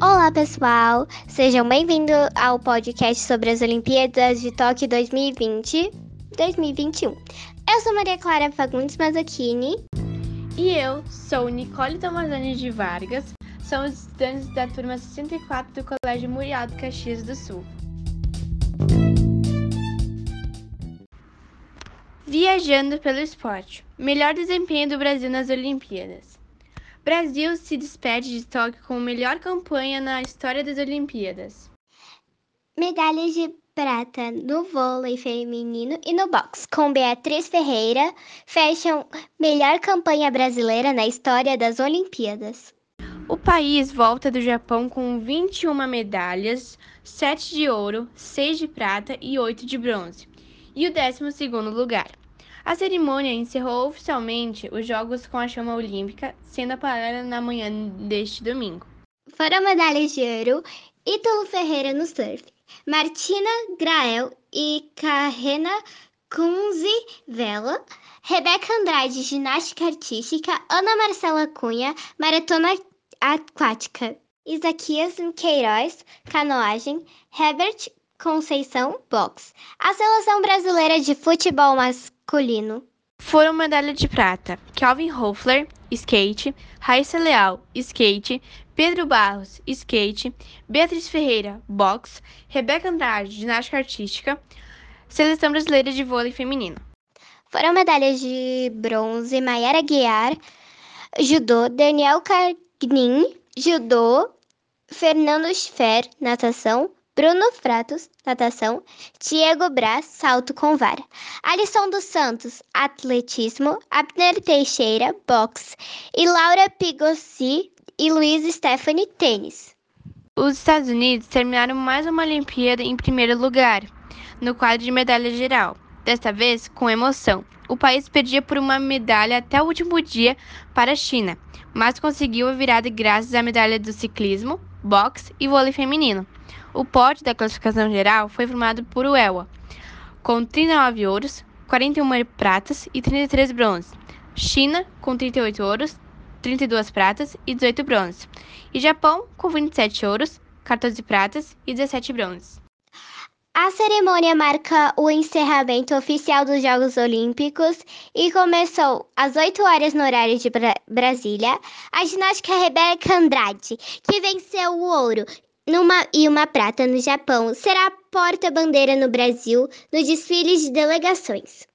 Olá, pessoal! Sejam bem-vindos ao podcast sobre as Olimpíadas de Tóquio 2020 2021. Eu sou Maria Clara Fagundes Mazzacchini. E eu sou Nicole Tomazani de Vargas. Somos estudantes da turma 64 do Colégio Muriel do Caxias do Sul. Viajando pelo esporte. Melhor desempenho do Brasil nas Olimpíadas. Brasil se despede de Tóquio com a melhor campanha na história das Olimpíadas. Medalhas de prata no vôlei feminino e no boxe, com Beatriz Ferreira, fecham melhor campanha brasileira na história das Olimpíadas. O país volta do Japão com 21 medalhas, 7 de ouro, 6 de prata e 8 de bronze, e o 12º lugar. A cerimônia encerrou oficialmente os Jogos com a chama olímpica, sendo apagada na manhã deste domingo. Foram medalhas de ouro Ítalo Ferreira no surf, Martina Grael e Carrena Kunze Vela, Rebeca Andrade, ginástica artística, Ana Marcela Cunha, maratona aquática, Isaquias Queiroz, canoagem, Herbert Conceição, boxe. A seleção brasileira de futebol masculino foram medalha de prata Calvin Hoffler, skate, Raíssa Leal, skate, Pedro Barros, skate, Beatriz Ferreira, boxe, Rebeca Andrade, ginástica artística, Seleção Brasileira de Vôlei Feminino. Foram medalhas de bronze Mayara Guiar, judô, Daniel Cargnin, judô, Fernando Schfer, natação, Bruno Fratos, natação, Diego Braz, salto com vara, Alisson dos Santos, atletismo, Abner Teixeira, boxe e Laura Pigossi e Luiz Stephanie, tênis. Os Estados Unidos terminaram mais uma Olimpíada em primeiro lugar, no quadro de medalha geral, desta vez com emoção. O país perdia por uma medalha até o último dia para a China, mas conseguiu a virada graças à medalha do ciclismo, boxe e vôlei feminino. O pódio da classificação geral foi formado por Uelwa, com 39 ouros, 41 pratas e 33 bronzes. China, com 38 ouros, 32 pratas e 18 bronzes. E Japão, com 27 ouros, 14 pratas e 17 bronzes. A cerimônia marca o encerramento oficial dos Jogos Olímpicos e começou às 8 horas no horário de Bra Brasília. A ginástica Rebeca Andrade, que venceu o ouro numa, e uma prata no Japão, será porta-bandeira no Brasil no desfile de delegações.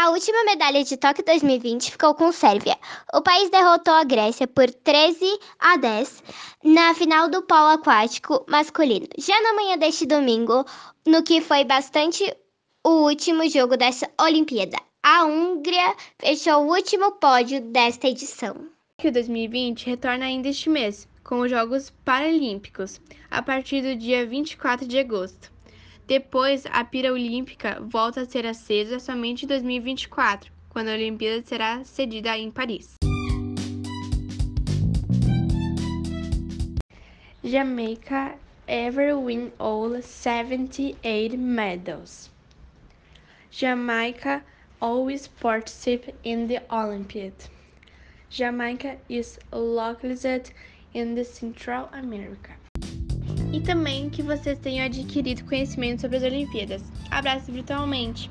A última medalha de Tóquio 2020 ficou com Sérvia. O país derrotou a Grécia por 13 a 10 na final do polo aquático masculino. Já na manhã deste domingo, no que foi bastante o último jogo dessa Olimpíada, a Hungria fechou o último pódio desta edição. Tóquio 2020 retorna ainda este mês, com os Jogos Paralímpicos, a partir do dia 24 de agosto. Depois, a pira olímpica volta a ser acesa somente em 2024, quando a Olimpíada será cedida em Paris. Jamaica ever win all 78 medals. Jamaica always participe in the Olympiad. Jamaica is localized in the Central America. E também que vocês tenham adquirido conhecimento sobre as Olimpíadas. Abraço virtualmente!